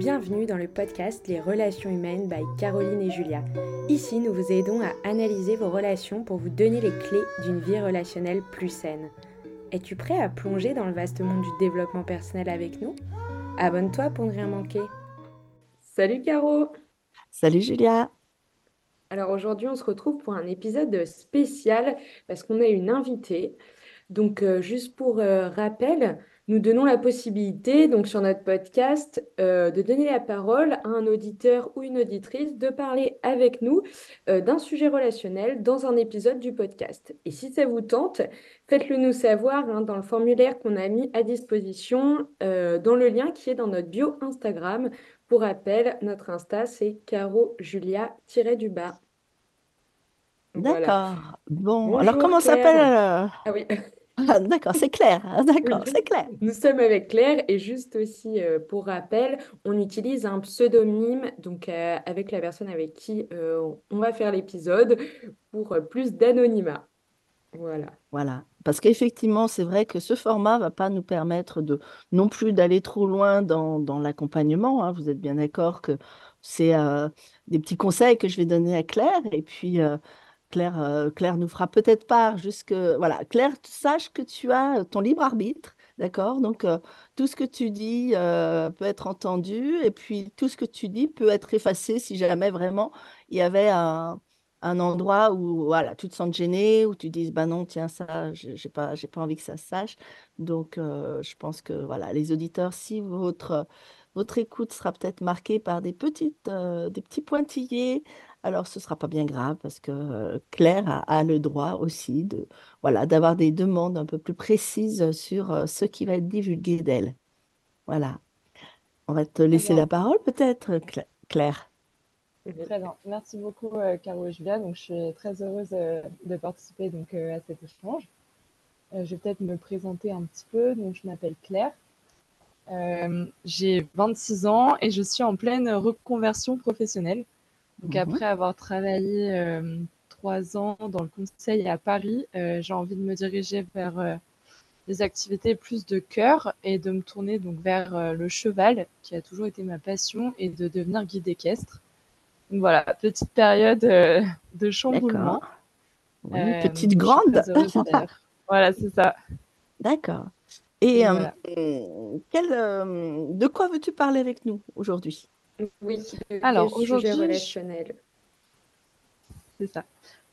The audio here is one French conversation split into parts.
Bienvenue dans le podcast Les relations humaines by Caroline et Julia. Ici, nous vous aidons à analyser vos relations pour vous donner les clés d'une vie relationnelle plus saine. Es-tu prêt à plonger dans le vaste monde du développement personnel avec nous? Abonne-toi pour ne rien manquer. Salut Caro Salut Julia Alors aujourd'hui, on se retrouve pour un épisode spécial parce qu'on a une invitée. Donc, euh, juste pour euh, rappel, nous donnons la possibilité, donc sur notre podcast, euh, de donner la parole à un auditeur ou une auditrice de parler avec nous euh, d'un sujet relationnel dans un épisode du podcast. Et si ça vous tente, faites-le nous savoir hein, dans le formulaire qu'on a mis à disposition euh, dans le lien qui est dans notre bio Instagram. Pour rappel, notre Insta, c'est caro julia-du-bas. D'accord. Bon, alors comment s'appelle Ah oui. Ah, d'accord, c'est clair. Ah, d'accord, c'est clair. Nous sommes avec Claire et juste aussi euh, pour rappel, on utilise un pseudonyme donc euh, avec la personne avec qui euh, on va faire l'épisode pour plus d'anonymat. Voilà. Voilà. Parce qu'effectivement, c'est vrai que ce format va pas nous permettre de non plus d'aller trop loin dans, dans l'accompagnement. Hein. Vous êtes bien d'accord que c'est des petits conseils que je vais donner à Claire et puis Claire, euh, Claire nous fera peut-être part jusque. Voilà, Claire, sache que tu as ton libre arbitre, d'accord? Donc, euh, tout ce que tu dis euh, peut être entendu, et puis tout ce que tu dis peut être effacé si jamais vraiment il y avait un, endroit où voilà, tu te sens gêné, où tu dis, bah non, tiens, ça, j'ai pas, j'ai pas envie que ça se sache. Donc, je pense que voilà, les auditeurs, si votre votre écoute sera peut-être marquée par des petites, des petits pointillés, alors ce ne sera pas bien grave parce que Claire a, le droit aussi de, voilà, d'avoir des demandes un peu plus précises sur ce qui va être divulgué d'elle. Voilà. On va te laisser la parole peut-être, Claire. Très bien. Merci beaucoup, Caro et Julia. Donc, je suis très heureuse de participer donc, à cet échange. je vais peut-être me présenter un petit peu. Donc, je m'appelle Claire. j'ai 26 ans et je suis en pleine reconversion professionnelle. Donc, mhm. après avoir travaillé euh, trois ans dans le conseil à Paris, euh, j'ai envie de me diriger vers euh, des activités plus de cœur et de me tourner donc vers le cheval, qui a toujours été ma passion, et de devenir guide équestre. Donc voilà, petite période de chamboulement. petite grande. voilà, c'est ça. D'accord. Et quel, de quoi veux-tu parler avec nous aujourd'hui? Oui, alors aujourd'hui, relationnel. C'est ça.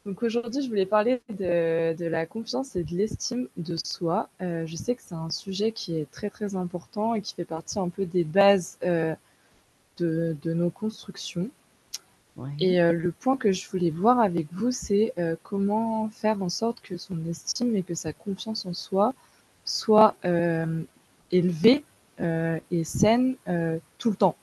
Donc aujourd'hui, je voulais parler de, la confiance et de l'estime de soi. Euh, je sais que c'est un sujet qui est très très important et qui fait partie un peu des bases euh, de, nos constructions. Et euh, le point que je voulais voir avec vous, c'est comment faire en sorte que son estime et que sa confiance en soi soit élevée et saine tout le temps.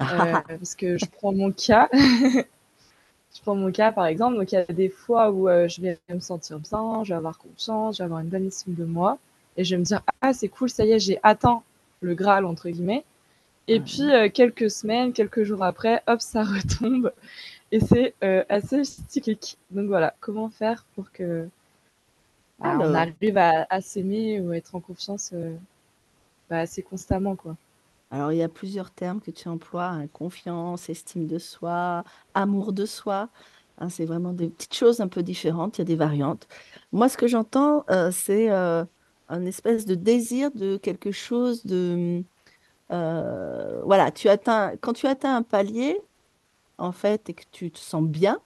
Euh, parce que je prends mon cas. je prends mon cas par exemple. Donc il y a des fois où euh, je vais me sentir bien, je vais avoir confiance, je vais avoir une bonne estime de moi. Et je vais me dire, ah c'est cool, ça y est, j'ai atteint le Graal, entre guillemets. Et puis euh, quelques semaines, quelques jours après, hop, ça retombe. Et c'est assez cyclique. Donc voilà, comment faire pour que bah, on arrive à, s'aimer ou être en confiance bah, assez constamment, quoi? Alors, il y a plusieurs termes que tu emploies, hein, confiance, estime de soi, amour de soi. Hein, c'est vraiment des petites choses un peu différentes, il y a des variantes. Moi, ce que j'entends, euh, c'est euh, un espèce de désir de quelque chose de... Euh, voilà, tu atteins, quand tu atteins un palier, en fait, et que tu te sens bien,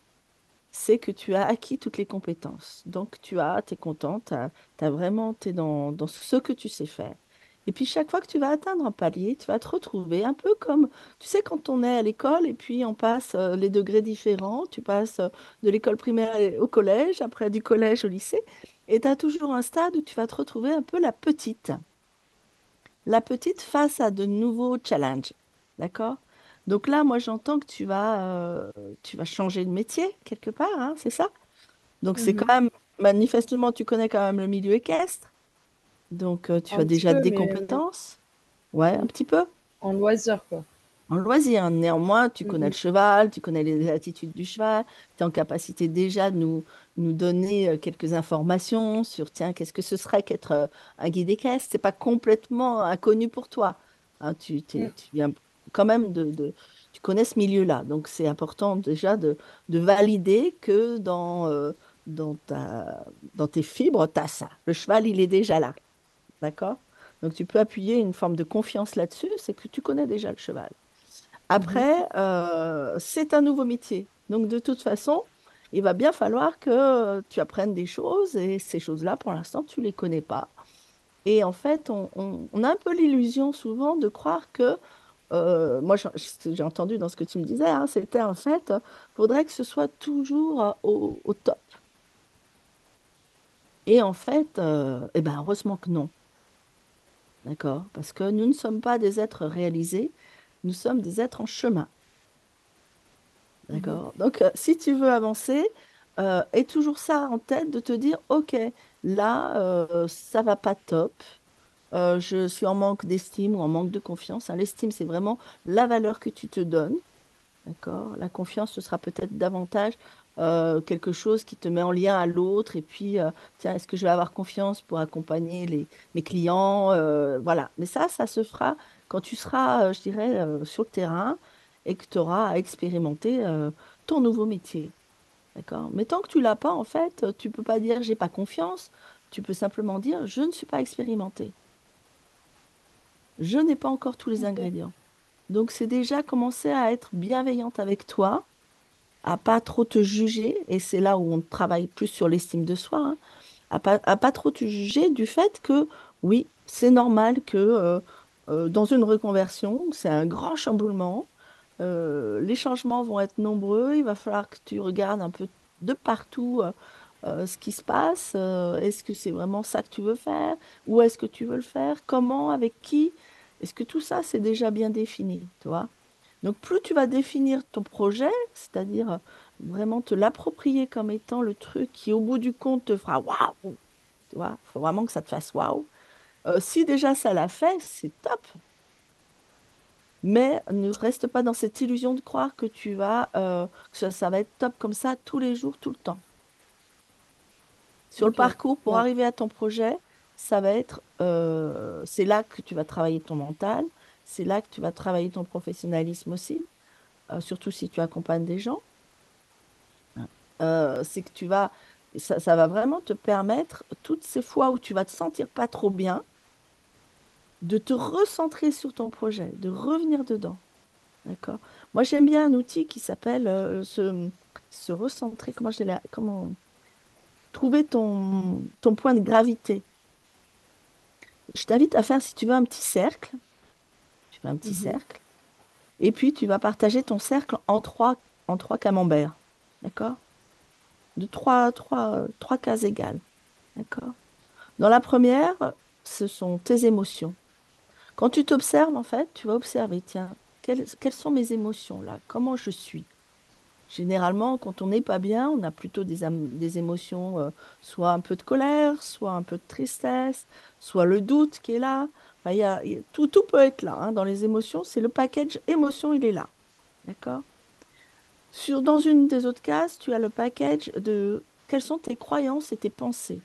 c'est que tu as acquis toutes les compétences. Donc, tu as, tu es contente, tu vraiment, tu es dans, dans ce que tu sais faire. Et puis chaque fois que tu vas atteindre un palier, tu vas te retrouver un peu comme, tu sais, quand on est à l'école et puis on passe euh, les degrés différents, tu passes euh, de l'école primaire au collège, après du collège au lycée, et tu as toujours un stade où tu vas te retrouver un peu la petite. La petite face à de nouveaux challenges. D'accord? Donc là, moi, j'entends que tu vas, euh, tu vas changer de métier quelque part, hein, c'est ça? Donc c'est quand mmh même, manifestement, tu connais quand même le milieu équestre. Donc, euh, tu as déjà des euh, compétences? Ouais, un petit peu En loisir, quoi. En loisir. Néanmoins, tu connais le mhm. cheval, tu connais les attitudes du cheval, tu es en capacité déjà de nous, nous donner euh, quelques informations sur, tiens, qu'est-ce que ce serait qu'être un guide équestre? Ce n'est pas complètement inconnu pour toi. Hein, tu, mm. tu, viens quand même de, tu connais ce milieu-là. Donc, c'est important déjà de, valider que dans, euh, dans, ta, dans tes fibres, tu as ça. Le cheval, il est déjà là. D'accord? Donc, tu peux appuyer une forme de confiance là-dessus, c'est que tu connais déjà le cheval. Après, mhm. euh, c'est un nouveau métier. Donc, de toute façon, il va bien falloir que tu apprennes des choses et ces choses-là, pour l'instant, tu ne les connais pas. Et en fait, on, a un peu l'illusion souvent de croire que, euh, moi j'ai entendu dans ce que tu me disais, hein, c'était en fait, il faudrait que ce soit toujours euh, au, top. Et en fait, euh, eh ben, heureusement que non. D'accord Parce que nous ne sommes pas des êtres réalisés, nous sommes des êtres en chemin. D'accord mmh Donc, si tu veux avancer, euh, aie toujours ça en tête de te dire, OK, là, euh, ça va pas top. Euh, je suis en manque d'estime ou en manque de confiance. Hein. L'estime, c'est vraiment la valeur que tu te donnes. D'accord La confiance, ce sera peut-être davantage quelque chose qui te met en lien à l'autre. Et puis, tiens, est-ce que je vais avoir confiance pour accompagner les, mes clients Voilà. Mais ça, ça se fera quand tu seras, je dirais, sur le terrain et que tu auras à expérimenter ton nouveau métier. D'accord? Mais tant que tu l'as pas, en fait, tu peux pas dire j'ai pas confiance. Tu peux simplement dire je ne suis pas expérimenté. Je n'ai pas encore tous les ingrédients. Donc c'est déjà commencer à être bienveillante avec toi, à pas trop te juger, et c'est là où on travaille plus sur l'estime de soi, hein, à, pas, pas trop te juger du fait que oui, c'est normal que euh, euh, dans une reconversion, c'est un grand chamboulement, euh, les changements vont être nombreux. Il va falloir que tu regardes un peu de partout ce qui se passe. est-ce que c'est vraiment ça que tu veux faire Où est-ce que tu veux le faire Comment Avec qui Est-ce que tout ça, c'est déjà bien défini tu vois Donc, plus tu vas définir ton projet, c'est-à-dire vraiment te l'approprier comme étant le truc qui, au bout du compte, te fera waouh Tu vois Il faut vraiment que ça te fasse waouh. si déjà ça l'a fait, c'est top. Mais ne reste pas dans cette illusion de croire que tu vas, euh, que ça, va être top comme ça tous les jours, tout le temps. Sur le parcours pour arriver à ton projet, ça va être, euh, c'est là que tu vas travailler ton mental, c'est là que tu vas travailler ton professionnalisme aussi, euh, surtout si tu accompagnes des gens. c'est que tu vas, ça, va vraiment te permettre toutes ces fois où tu vas te sentir pas trop bien, de te recentrer sur ton projet, de revenir dedans. D'accord? Moi, j'aime bien un outil qui s'appelle euh, se, recentrer. Comment je là Comment trouver ton, ton point de gravité. Je t'invite à faire, si tu veux, un petit cercle. Un petit mhm. cercle. Et puis, tu vas partager ton cercle en trois, en trois camemberts. D'accord? De trois, trois, trois cases égales. D'accord? Dans la première, ce sont tes émotions. Quand tu t'observes, en fait, tu vas observer, tiens, quelles, sont mes émotions là? Comment je suis? Généralement, quand on n'est pas bien, on a plutôt des, des émotions, euh, soit un peu de colère, soit un peu de tristesse, soit le doute qui est là. Y a, tout, tout peut être là. Hein, dans les émotions, c'est le package émotion, il est là. D'accord? Sur, Dans une des autres cases, tu as le package de quelles sont tes croyances et tes pensées.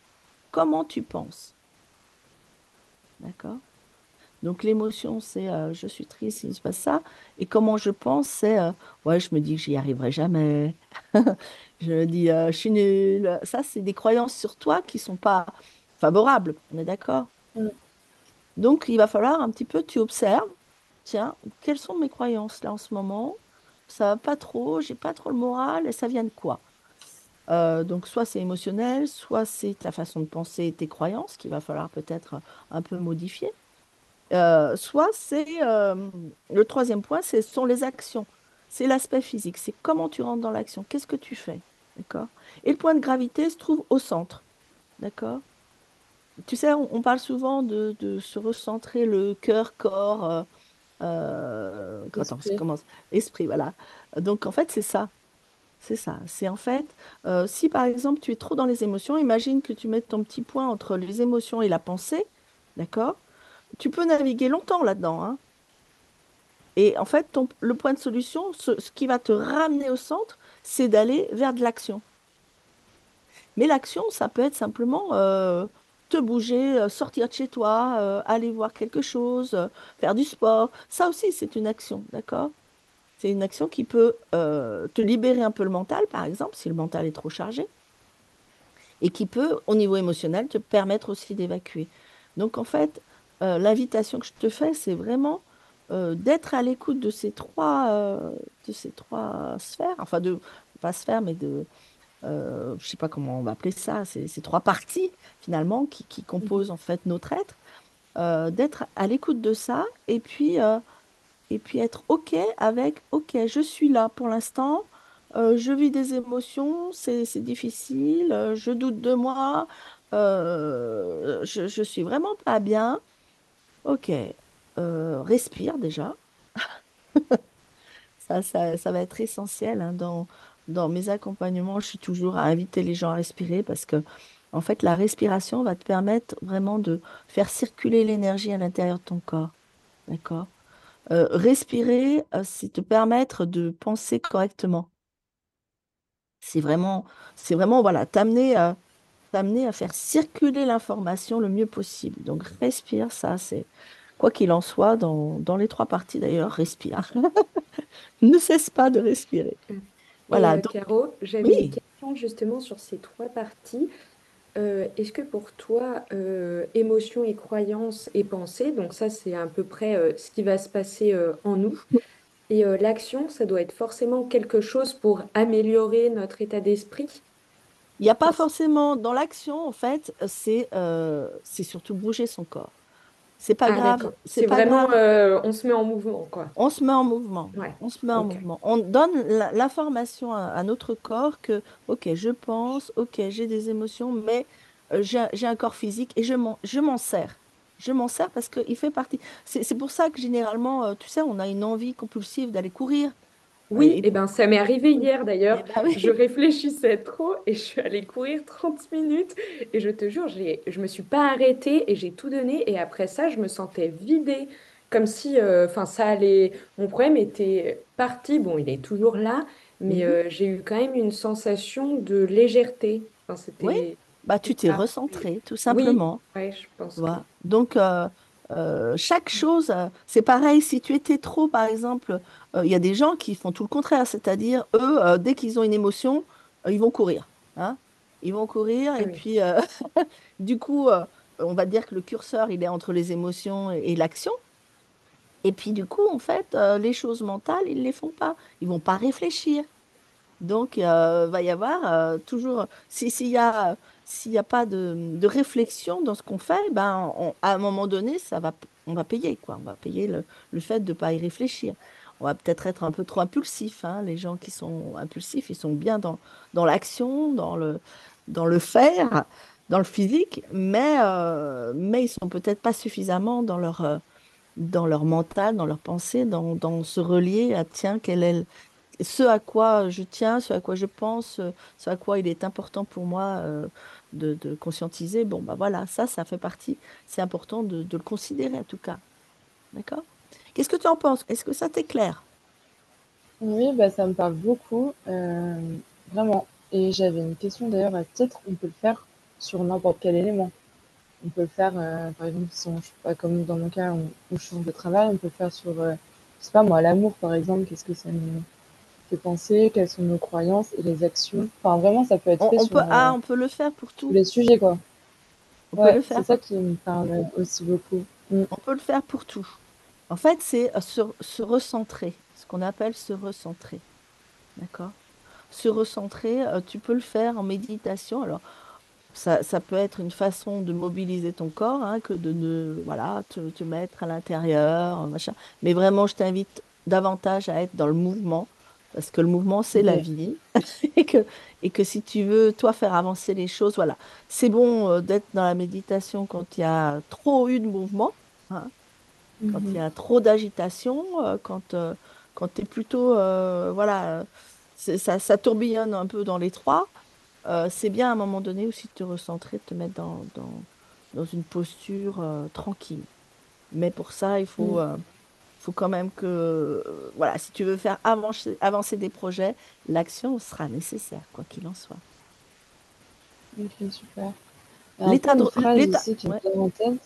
Comment tu penses? D'accord? Donc l'émotion, c'est euh, je suis triste, il se passe ça. Et comment je pense, c'est euh, ouais, je me dis que j'y arriverai jamais. je me dis euh, je suis nulle. Ça, c'est des croyances sur toi qui sont pas favorables. On est d'accord? Mm. Donc il va falloir un petit peu, tu observes. Tiens, quelles sont mes croyances là en ce moment? Ça va pas trop, j'ai pas trop le moral et ça vient de quoi? Donc soit c'est émotionnel, soit c'est ta façon de penser, tes croyances qu'il va falloir peut-être un peu modifier. Euh, soit c'est euh, le troisième point, ce sont les actions. C'est l'aspect physique, c'est comment tu rentres dans l'action, qu'est-ce que tu fais, d'accord? Et le point de gravité se trouve au centre, d'accord? Tu sais, on, parle souvent de, se recentrer le cœur, corps, euh, esprit. commence, esprit, voilà. Donc en fait, c'est ça. C'est ça. C'est en fait, si par exemple tu es trop dans les émotions, imagine que tu mets ton petit point entre les émotions et la pensée, d'accord? Tu peux naviguer longtemps là-dedans. Hein. Et en fait, ton, le point de solution, ce, qui va te ramener au centre, c'est d'aller vers de l'action. Mais l'action, ça peut être simplement, euh, te bouger, sortir de chez toi, aller voir quelque chose, faire du sport. Ça aussi, c'est une action, d'accord? C'est une action qui peut te libérer un peu le mental, par exemple, si le mental est trop chargé, et qui peut, au niveau émotionnel, te permettre aussi d'évacuer. Donc, en fait, l'invitation que je te fais, c'est vraiment d'être à l'écoute de ces trois, de ces trois sphères, enfin de pas sphères, mais de euh, je sais pas comment on va appeler ça, ces, ces trois parties finalement qui, qui, composent en fait notre être, euh, d'être à l'écoute de ça et puis, euh, et puis être OK avec OK, je suis là pour l'instant, je vis des émotions, c'est difficile, je doute de moi, je, je suis vraiment pas bien. OK, respire déjà. ça, ça, ça, va être essentiel hein, dans dans mes accompagnements, je suis toujours à inviter les gens à respirer parce que, en fait, la respiration va te permettre vraiment de faire circuler l'énergie à l'intérieur de ton corps. D'accord? Euh, Respirer, euh, c'est te permettre de penser correctement. C'est vraiment, c'est vraiment, voilà, t'amener à, t'amener à faire circuler l'information le mieux possible. Donc, respire, ça, c'est, quoi qu'il en soit, dans, dans les trois parties d'ailleurs, respire. ne cesse pas de respirer. Voilà. Euh, Caro, j'avais une question justement sur ces trois parties. Euh, est-ce que pour toi, euh, émotion et croyance et pensée, donc ça c'est à peu près ce qui va se passer en nous, et l'action, ça doit être forcément quelque chose pour améliorer notre état d'esprit? Il n'y a pas forcément dans l'action, en fait, c'est c'est surtout bouger son corps. C'est pas ah, grave. C'est vraiment, euh, on se met en mouvement, quoi. On se met en mouvement. On se met en mouvement. On donne l'information à, notre corps que, ok, je pense, ok, j'ai des émotions, mais euh, j'ai un corps physique et je m'en sers. Je m'en sers parce qu'il fait partie. C'est pour ça que généralement, euh, tu sais, on a une envie compulsive d'aller courir. Oui, et, eh ben ça m'est arrivé hier d'ailleurs. Eh ben je réfléchissais trop et je suis allée courir 30 minutes et je te jure, je me suis pas arrêtée et j'ai tout donné et après ça, je me sentais vidée comme si euh, enfin ça allait mon problème était parti. Bon, il est toujours là, mais mhm. euh, j'ai eu quand même une sensation de légèreté. Enfin, oui. Bah, tu t'es recentré, tout simplement. Oui, je pense. Donc, euh, euh, chaque chose, euh, c'est pareil, si tu étais trop, par exemple, euh, il y a des gens qui font tout le contraire, c'est-à-dire, eux, dès qu'ils ont une émotion, ils vont courir. Hein ils vont courir, et puis, du coup, on va dire que le curseur, il est entre les émotions et, l'action. Et puis, du coup, en fait, les choses mentales, ils ne les font pas. Ils vont pas réfléchir. Donc, il va y avoir toujours, s'il y a s'il n'y a pas de, réflexion dans ce qu'on fait, ben, à un moment donné, ça va, on va payer. Quoi. On va payer le, fait de ne pas y réfléchir. On va peut-être être un peu trop impulsif. Hein. Les gens qui sont impulsifs, ils sont bien dans, dans l'action, dans le, dans le faire, dans le physique, mais, euh, mais ils sont peut-être pas suffisamment dans leur, euh, dans leur mental, dans leur pensée, dans, dans se relier à tiens, quel est ce à quoi je tiens, ce à quoi je pense, ce à quoi il est important pour moi euh, de, conscientiser, bon, bah voilà, ça, ça fait partie, c'est important de, le considérer en tout cas. D'accord? Qu'est-ce que tu en penses? Est-ce que ça t'éclaire? Oui, bah, ça me parle beaucoup, euh, vraiment. Et j'avais une question d'ailleurs, peut-être on peut le faire sur n'importe quel élément. On peut le faire, euh, par exemple, pas, comme dans mon cas, on, on change de travail, on peut le faire sur, euh, je sais pas moi, l'amour par exemple, qu'est-ce que ça nous penser quelles sont nos croyances et les actions. Enfin, vraiment, ça peut être fait on, sur, peut, ah, on peut le faire pour tous les sujets, quoi. On peut le faire. C'est ça qui me parle aussi beaucoup. Mm. On peut le faire pour tout. En fait, c'est euh, se, se, recentrer, ce qu'on appelle se recentrer. D'accord? Se recentrer, euh, tu peux le faire en méditation. Alors, ça, ça, peut être une façon de mobiliser ton corps, hein, que de ne voilà, te, te mettre à l'intérieur, machin. Mais vraiment, je t'invite davantage à être dans le mouvement, parce que le mouvement, c'est la vie. et, que, et que si tu veux, toi, faire avancer les choses, voilà. C'est bon euh, d'être dans la méditation quand il y a trop eu de mouvement, hein. quand il y a mhm. trop d'agitation, euh, quand, euh, quand tu es plutôt, voilà, ça, ça, tourbillonne un peu dans les trois. c'est bien à un moment donné aussi de te recentrer, de te mettre dans, dans, dans une posture tranquille. Mais pour ça, il faut... Mhm faut quand même que, euh, voilà, si tu veux faire avancer, avancer des projets, l'action sera nécessaire, quoi qu'il en soit. Ok, super. L'état de l'état qui me en tête.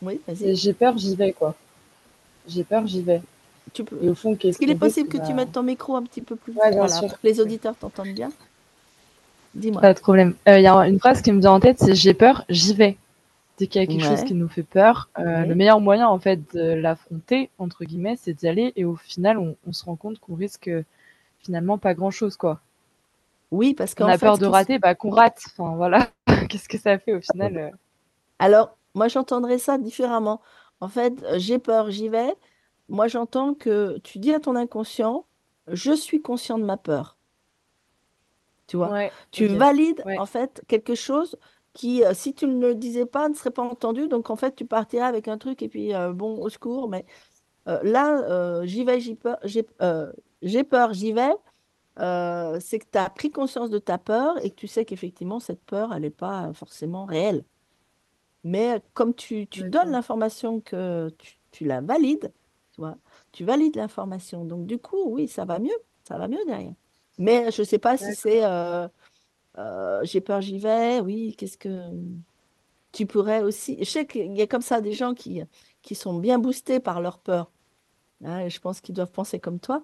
Oui, vas-y. J'ai peur, j'y vais quoi. J'ai peur, j'y vais. Tu peux... Et au fond, Est-ce qu'il est possible que tu mettes ton micro un petit peu plus ouais, bien sûr. pour que les auditeurs t'entendent bien? Dis-moi. Pas de problème. Euh, il y a une phrase qui me vient en tête, c'est j'ai peur, j'y vais. Dès qu'il y a quelque chose qui nous fait peur, euh, le meilleur moyen en fait de l'affronter entre guillemets, c'est d'y aller et au final, on, se rend compte qu'on risque finalement pas grand chose quoi. Oui, parce qu'on a peur de rater, bah qu'on rate. Enfin voilà, qu'est-ce que ça fait au final euh? Alors, moi j'entendrais ça différemment. En fait, j'ai peur, j'y vais. Moi j'entends que tu dis à ton inconscient, je suis conscient de ma peur. Tu vois, tu valides en fait quelque chose qui, euh, si tu ne le disais pas, ne serait pas entendu. Donc, en fait, tu partirais avec un truc et puis, euh, bon, au secours. Mais euh, là, j'y vais, j'ai peur, j'ai peur, j'y vais. c'est que tu as pris conscience de ta peur et que tu sais qu'effectivement, cette peur, elle n'est pas forcément réelle. Mais comme tu, tu donnes l'information que tu, tu, la valides, tu vois, tu valides l'information. Donc, du coup, oui, ça va mieux. Ça va mieux derrière. Mais je ne sais pas si c'est euh, euh, j'ai peur, j'y vais. Oui, qu'est-ce que tu pourrais aussi. Je sais qu'il y a comme ça des gens qui, qui sont bien boostés par leur peur. Hein, je pense qu'ils doivent penser comme toi.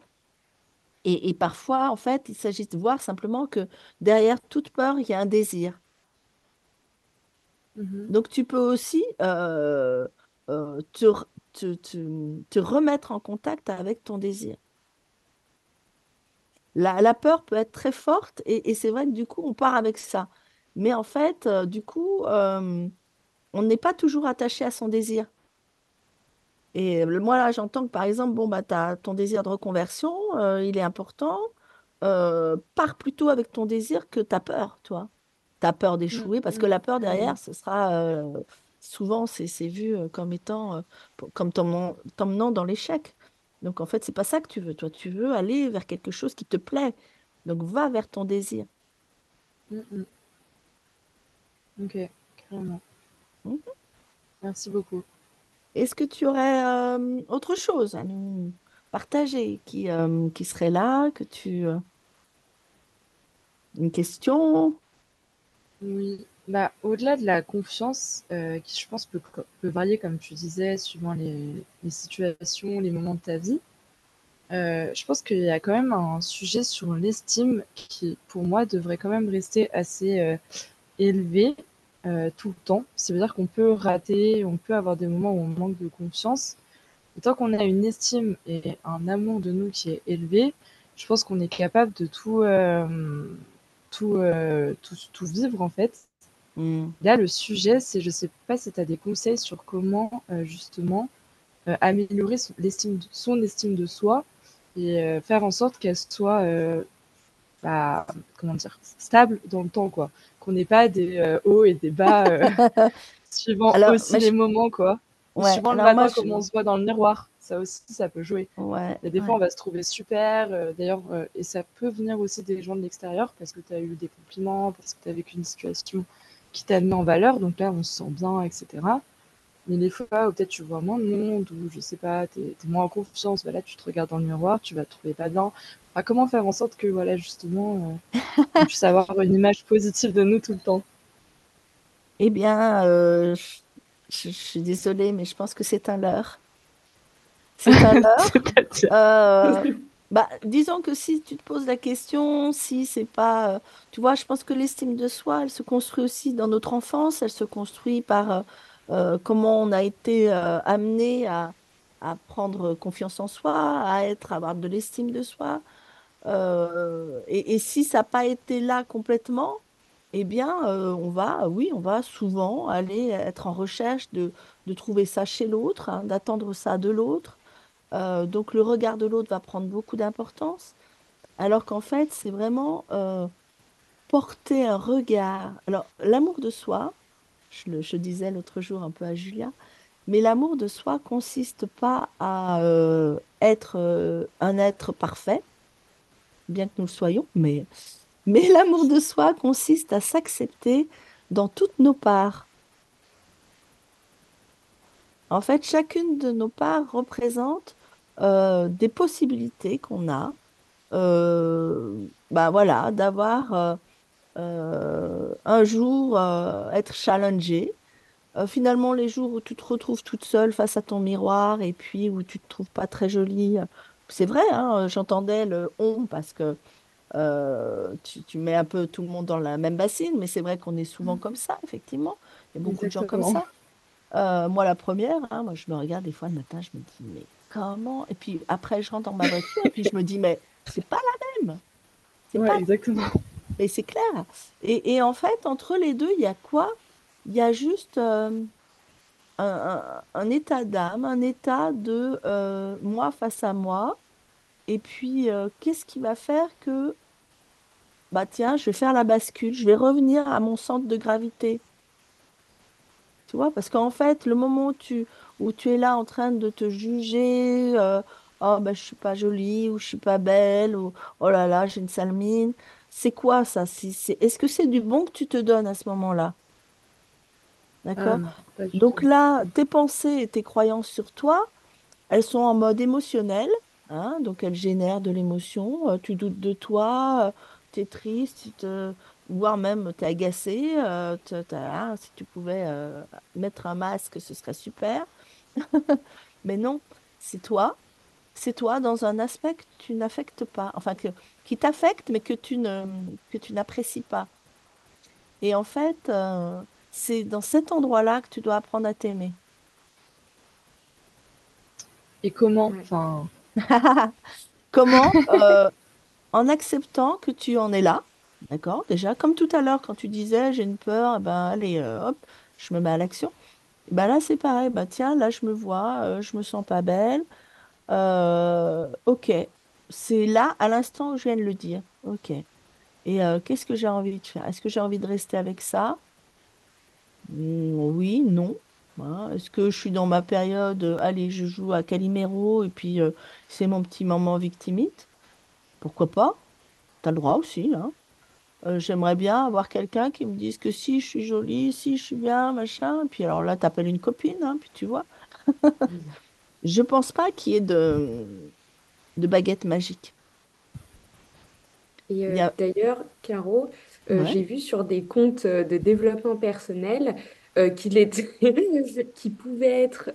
Et, parfois, en fait, il s'agit de voir simplement que derrière toute peur, il y a un désir. Mmh Donc, tu peux aussi euh, te, te, te, remettre en contact avec ton désir. La, peur peut être très forte et, c'est vrai que du coup, on part avec ça. Mais en fait, euh, du coup, euh, on n'est pas toujours attaché à son désir. Et moi, là, j'entends que par exemple, bon, bah, ton désir de reconversion, euh, il est important. pars plutôt avec ton désir que ta peur, toi. Tu as peur d'échouer parce que la peur derrière, ce sera souvent, c'est vu comme étant, comme t'emmenant dans l'échec. Donc en fait, c'est pas ça que tu veux. Toi, tu veux aller vers quelque chose qui te plaît. Donc va vers ton désir. Mm, mm. Ok, carrément. Mm-hmm. Merci beaucoup. Est-ce que tu aurais euh, autre chose à nous partager qui, euh, qui serait là, que tu... Euh, une question? Oui. Bah, au-delà de la confiance, euh, qui je pense peut, peut varier, comme tu disais, suivant les, les situations, les moments de ta vie, euh, je pense qu'il y a quand même un sujet sur l'estime qui, pour moi, devrait quand même rester assez euh, élevé tout le temps. Ça veut dire qu'on peut rater, on peut avoir des moments où on manque de confiance. Et tant qu'on a une estime et un amour de nous qui est élevé, je pense qu'on est capable de tout, tout, tout, tout vivre en fait Mmh. Là, le sujet, c'est, je sais pas si tu as des conseils sur comment euh, justement euh, améliorer son estime, son estime de soi et euh, faire en sorte qu'elle soit, bah, comment dire, stable dans le temps, quoi. Qu'on n'ait pas des hauts et des bas suivant aussi les moments, quoi. suivant le matin, comment on se voit dans le miroir. Ça aussi, ça peut jouer. Ouais, et des fois, on va se trouver super. D'ailleurs, et ça peut venir aussi des gens de l'extérieur parce que tu as eu des compliments, parce que tu as vécu une situation qui t'a mis en valeur, donc là on se sent bien, etc. Mais les fois où peut-être tu vois moins de monde, ou je sais pas, tu es, moins en confiance, bah là tu te regardes dans le miroir, tu vas te trouver pas bien. comment faire en sorte que voilà justement euh, on puisse avoir une image positive de nous tout le temps? Eh bien, euh, je, suis désolée, mais je pense que c'est un leurre. C'est un leurre. Bah, disons que si tu te poses la question, si c'est pas, euh, tu vois, je pense que l'estime de soi, elle se construit aussi dans notre enfance, elle se construit par euh, euh, comment on a été amené à, prendre confiance en soi, à être, à avoir de l'estime de soi. et, et si ça n'a pas été là complètement, eh bien, on va, oui, on va souvent aller être en recherche de, de trouver ça chez l'autre, hein, d'attendre ça de l'autre. Euh, donc le regard de l'autre va prendre beaucoup d'importance, alors qu'en fait, c'est vraiment euh, porter un regard. Alors, l'amour de soi, je le disais l'autre jour un peu à Julia, mais l'amour de soi consiste pas à euh, être un être parfait, bien que nous le soyons, mais l'amour de soi consiste à s'accepter dans toutes nos parts. En fait, chacune de nos parts représente euh, des possibilités qu'on a, euh, bah voilà, d'avoir euh, un jour être challengé. Finalement, les jours où tu te retrouves toute seule face à ton miroir et puis où tu te trouves pas très jolie, c'est vrai, hein, j'entendais le on parce que tu, tu mets un peu tout le monde dans la même bassine, mais c'est vrai qu'on est souvent comme ça, effectivement. Il y a beaucoup de gens comme ça. moi, la première, hein, moi, je me regarde des fois le matin, je me dis, mais comment? Et puis après, je rentre dans ma voiture et puis je me dis, mais c'est pas la même. C'est Ouais, pas exactement. mais c'est clair. Et, et en fait, entre les deux, il y a quoi? Il y a juste euh, un, un- un état d'âme, un état de euh, moi face à moi. Et puis, euh, qu'est-ce qui va faire que, bah tiens, je vais faire la bascule, je vais revenir à mon centre de gravité? Tu vois? Parce qu'en fait, le moment où tu, où tu es là en train de te juger, euh, oh, bah, je suis pas jolie, ou je suis pas belle, ou oh là là, j'ai une sale mine, c'est quoi ça? C'est- est-ce que c'est du bon que tu te donnes à ce moment-là? D'accord? du Donc là, tes pensées et tes croyances sur toi, elles sont en mode émotionnel, hein, donc elles génèrent de l'émotion. euh, tu doutes de toi, tu es triste, tu te- voire même tu es agacé. euh, t'as- ah, si tu pouvais euh, mettre un masque, ce serait super. Mais non, c'est toi, c'est toi dans un aspect que tu n'affectes pas, enfin que, qui t'affecte, mais que tu ne, que tu n'apprécies pas. Et en fait, euh, c'est dans cet endroit-là que tu dois apprendre à t'aimer. Et comment? Enfin, Comment? Euh, en acceptant que tu en es là, d'accord? Déjà, comme tout à l'heure, quand tu disais j'ai une peur, eh ben allez, euh, hop, je me mets à l'action. Ben là, c'est pareil. Ben tiens, là, je me vois, euh, je me sens pas belle. Euh, ok, c'est là, à l'instant où je viens de le dire. Ok. Et euh, qu'est-ce que j'ai envie de faire? Est-ce que j'ai envie de rester avec ça? Hmm, oui, non. Hein, Est-ce que je suis dans ma période, allez, je joue à Calimero et puis c'est mon petit moment victimite? Pourquoi pas? T'as le droit aussi, hein. Euh, j'aimerais bien avoir quelqu'un qui me dise que si je suis jolie, si je suis bien, machin. Puis alors là, t'appelles une copine, hein, puis tu vois. Je pense pas qu'il y ait de, de baguette magique. Et euh, a... d'ailleurs, Caro, euh, Ouais. j'ai vu sur des comptes de développement personnel euh, qu'il était, qu'il pouvait être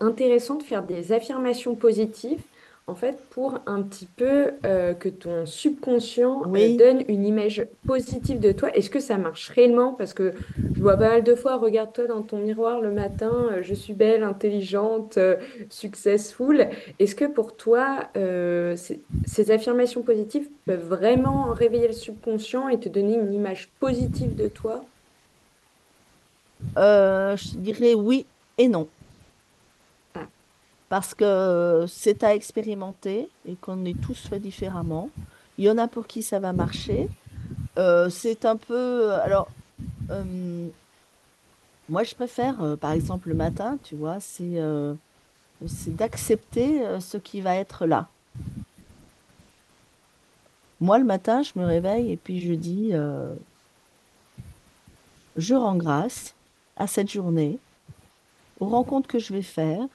intéressant de faire des affirmations positives, en fait, pour un petit peu euh, que ton subconscient euh, Oui. donne une image positive de toi. Est-ce que ça marche réellement? Parce que je vois pas mal de fois, regarde-toi dans ton miroir le matin, euh, je suis belle, intelligente, successful. Est-ce que pour toi, ces affirmations positives peuvent vraiment réveiller le subconscient et te donner une image positive de toi? Je dirais oui et non. Parce que c'est à expérimenter et qu'on est tous fait différemment. Il y en a pour qui ça va marcher. Euh, c'est un peu... Alors, euh, moi, je préfère, euh, par exemple, le matin, tu vois, c'est euh, d'accepter euh, ce qui va être là. Moi, le matin, je me réveille et puis je dis, euh, je rends grâce à cette journée, aux rencontres que je vais faire,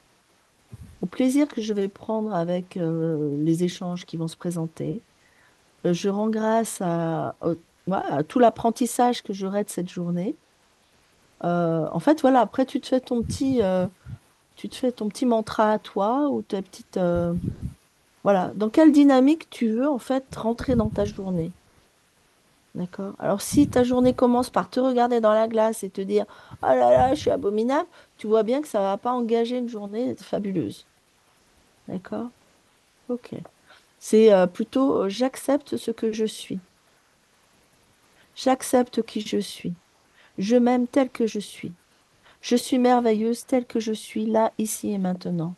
au plaisir que je vais prendre avec euh, les échanges qui vont se présenter. Euh, je rends grâce à, tout l'apprentissage que j'aurai de cette journée. Euh, en fait, voilà, après, tu te fais ton petit, tu te fais ton petit mantra à toi ou ta petite, voilà, dans quelle dynamique tu veux en fait rentrer dans ta journée? D'accord? Alors, si ta journée commence par te regarder dans la glace et te dire, oh là là, je suis abominable, tu vois bien que ça va pas engager une journée fabuleuse. D'accord? Ok. C'est euh, plutôt, euh, j'accepte ce que je suis. J'accepte qui je suis. Je m'aime tel que je suis. Je suis merveilleuse telle que je suis là, ici et maintenant.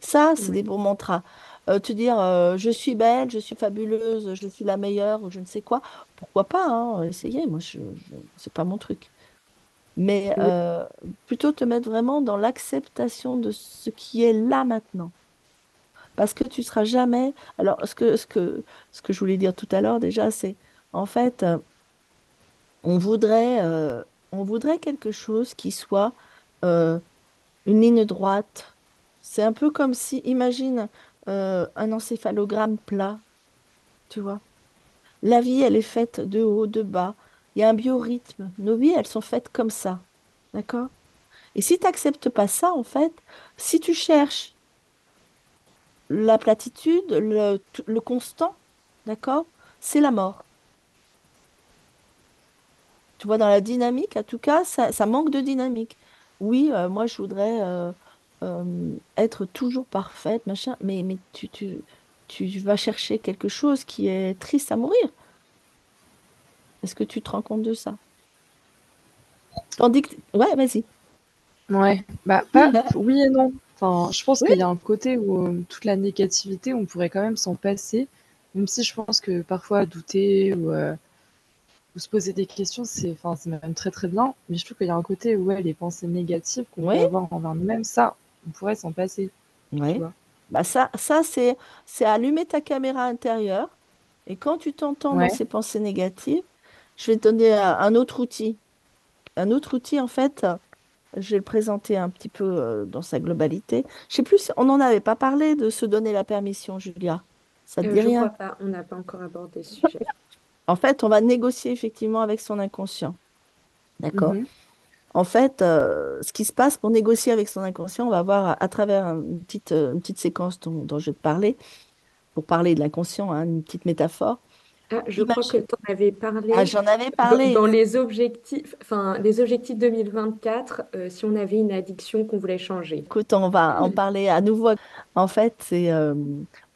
Ça, c'est des bons mantras. Euh, te dire, euh, je suis belle, je suis fabuleuse, je suis la meilleure, ou je ne sais quoi. Pourquoi pas, hein, essayer. Moi, je, je- c'est pas mon truc. Mais euh, plutôt te mettre vraiment dans l'acceptation de ce qui est là maintenant. Parce que tu seras jamais. Alors, ce que, ce que, ce que je voulais dire tout à l'heure déjà, c'est en fait, on voudrait, on voudrait quelque chose qui soit une ligne droite. C'est un peu comme si, imagine euh, un encéphalogramme plat, tu vois. La vie, elle est faite de haut, de bas. Il y a un biorhythme. Nos vies, elles sont faites comme ça. D'accord? Et si tu n'acceptes pas ça, en fait, si tu cherches la platitude, le, constant, d'accord C'est la mort. Tu vois, dans la dynamique, en tout cas, ça, ça manque de dynamique. Oui, euh, moi, je voudrais euh, euh, être toujours parfaite, machin, mais, mais tu, tu, tu vas chercher quelque chose qui est triste à mourir. Est-ce que tu te rends compte de ça? Tandis que... Ouais, vas-y. Ouais, bah, pas... oui et non. Enfin, je pense qu'il y a un côté où toute la négativité, on pourrait quand même s'en passer, même si je pense que parfois douter ou se poser des questions, c'est enfin, même très très bien. Mais je trouve qu'il y a un côté où ouais, les pensées négatives qu'on peut avoir envers nous-mêmes, ça, on pourrait s'en passer. Oui. Bah ça, ça c'est, c'est allumer ta caméra intérieure. Et quand tu t'entends dans ces pensées négatives, je vais te donner un autre outil. Un autre outil, en fait, je vais le présenter un petit peu euh, dans sa globalité. Je sais plus, on n'en avait pas parlé de se donner la permission, Julia. Ça te euh, dit rien? Crois pas. On n'a pas encore abordé ce sujet. En fait, on va négocier effectivement avec son inconscient. D'accord mhm. En fait, euh, ce qui se passe pour négocier avec son inconscient, on va voir à, travers une petite, euh, une petite séquence dont, je vais te parler, pour parler de l'inconscient, hein, une petite métaphore. Ah, je crois que tu en avais parlé. Ah, j'en avais parlé. Dans, les objectifs, enfin, les objectifs 2024, euh, si on avait une addiction qu'on voulait changer. Écoute, on va en parler à nouveau. En fait, c'est,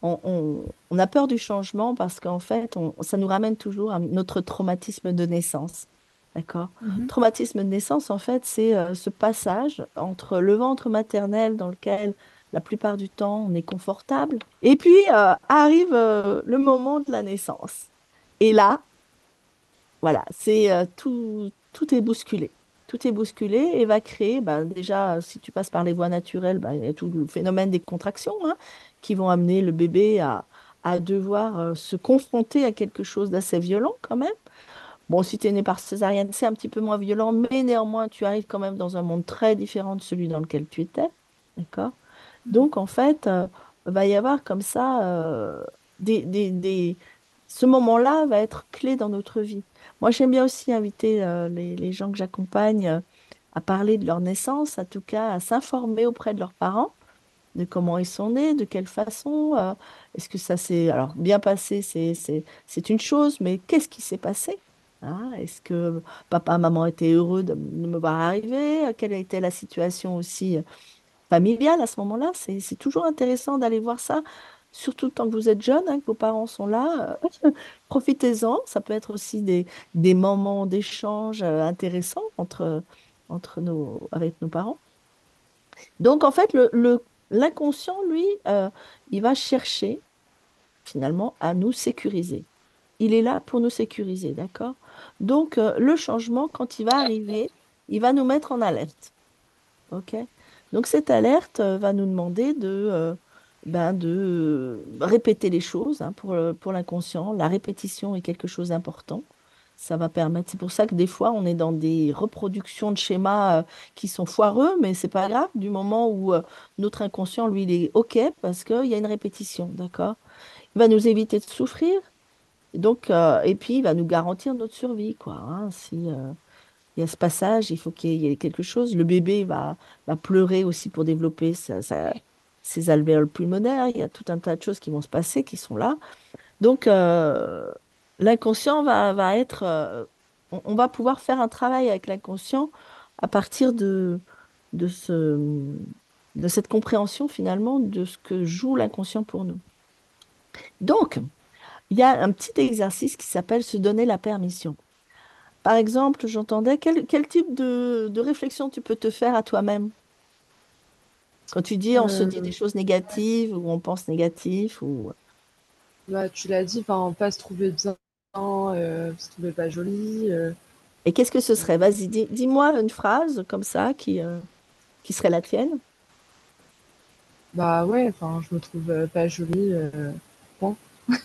on, a peur du changement parce qu'en fait, ça nous ramène toujours à notre traumatisme de naissance. D'accord mhm. Traumatisme de naissance, en fait, c'est euh, ce passage entre le ventre maternel dans lequel la plupart du temps on est confortable, et puis euh, arrive euh, le moment de la naissance. Et là, voilà, c'est tout, tout est bousculé. Tout est bousculé et va créer, ben, déjà, si tu passes par les voies naturelles, ben, il y a tout le phénomène des contractions hein, qui vont amener le bébé à, à devoir se confronter à quelque chose d'assez violent quand même. Bon, si tu es né par césarienne, c'est un petit peu moins violent, mais néanmoins, tu arrives quand même dans un monde très différent de celui dans lequel tu étais. D'accord? Donc, en fait, euh, va y avoir comme ça euh. Ce moment-là va être clé dans notre vie. Moi, j'aime bien aussi inviter les, les, gens que j'accompagne à parler de leur naissance, en tout cas à s'informer auprès de leurs parents de comment ils sont nés, de quelle façon. Euh, est-ce que ça s'est alors bien passé C'est une chose, mais qu'est-ce qui s'est passé? Hein? Est-ce que papa, maman étaient heureux de, me voir arriver? Quelle était la situation aussi euh, familiale à ce moment-là? C'est toujours intéressant d'aller voir ça, surtout tant que vous êtes jeune, hein, que vos parents sont là. Euh, profitez-en. Ça peut être aussi des, moments d'échange intéressants entre, entre nos, avec nos parents. Donc, en fait, L'inconscient, lui, euh, il va chercher finalement à nous sécuriser. Il est là pour nous sécuriser, d'accord? Donc, euh, le changement, quand il va arriver, il va nous mettre en alerte. OK? Donc, cette alerte euh, va nous demander de, ben, de répéter les choses hein, pour, pour l'inconscient. La répétition est quelque chose d'important ça va permettre. C'est pour ça que des fois, on est dans des reproductions de schémas euh, qui sont foireux, mais c'est pas grave, du moment où euh, notre inconscient, lui, il est OK parce qu'il y a une répétition, d'accord? Il va nous éviter de souffrir, donc, euh, et puis il va nous garantir notre survie, quoi. Hein. si il y a ce passage, il faut qu'il y ait quelque chose. Le bébé va, pleurer aussi pour développer ses alvéoles pulmonaires. Il y a tout un tas de choses qui vont se passer, qui sont là. Donc, l'inconscient va, être. Euh, on, va pouvoir faire un travail avec l'inconscient à partir de, de cette compréhension finalement de ce que joue l'inconscient pour nous. Donc, il y a un petit exercice qui s'appelle se donner la permission. Par exemple, j'entendais quel, quel, type de, de, réflexion tu peux te faire à toi-même? Quand tu dis on se dit des euh, choses négatives ou on pense négatif ou bah, tu l'as dit, pas se trouver bien euh, se trouvait pas jolie. Euh. Et qu'est-ce que ce serait? Vas-y, dis, moi une phrase comme ça qui, euh, qui serait la tienne. Bah ouais, enfin, je me trouve pas jolie. bon.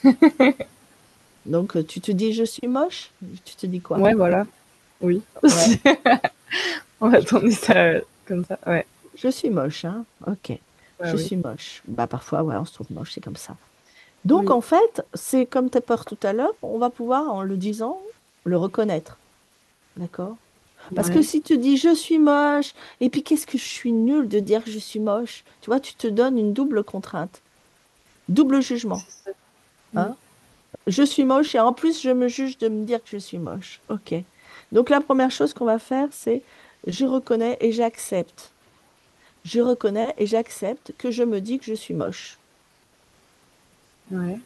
Donc, tu te dis je suis moche? Tu te dis quoi? Ouais, voilà. Oui. On va tourner ça comme ça, ouais. Je suis moche, hein Ok. je suis moche. Bah parfois, ouais, on se trouve moche, c'est comme ça. Donc, en fait, c'est comme tu as peur tout à l'heure, on va pouvoir, en le disant, le reconnaître. D'accord? Parce que si tu dis je suis moche, et puis qu'est-ce que je suis nulle de dire je suis moche, tu vois, tu te donnes une double contrainte, double jugement. Hein je suis moche et en plus je me juge de me dire que je suis moche. Ok. Donc la première chose qu'on va faire, c'est je reconnais et j'accepte. Je reconnais et j'accepte que je me dis que je suis moche. Ouais.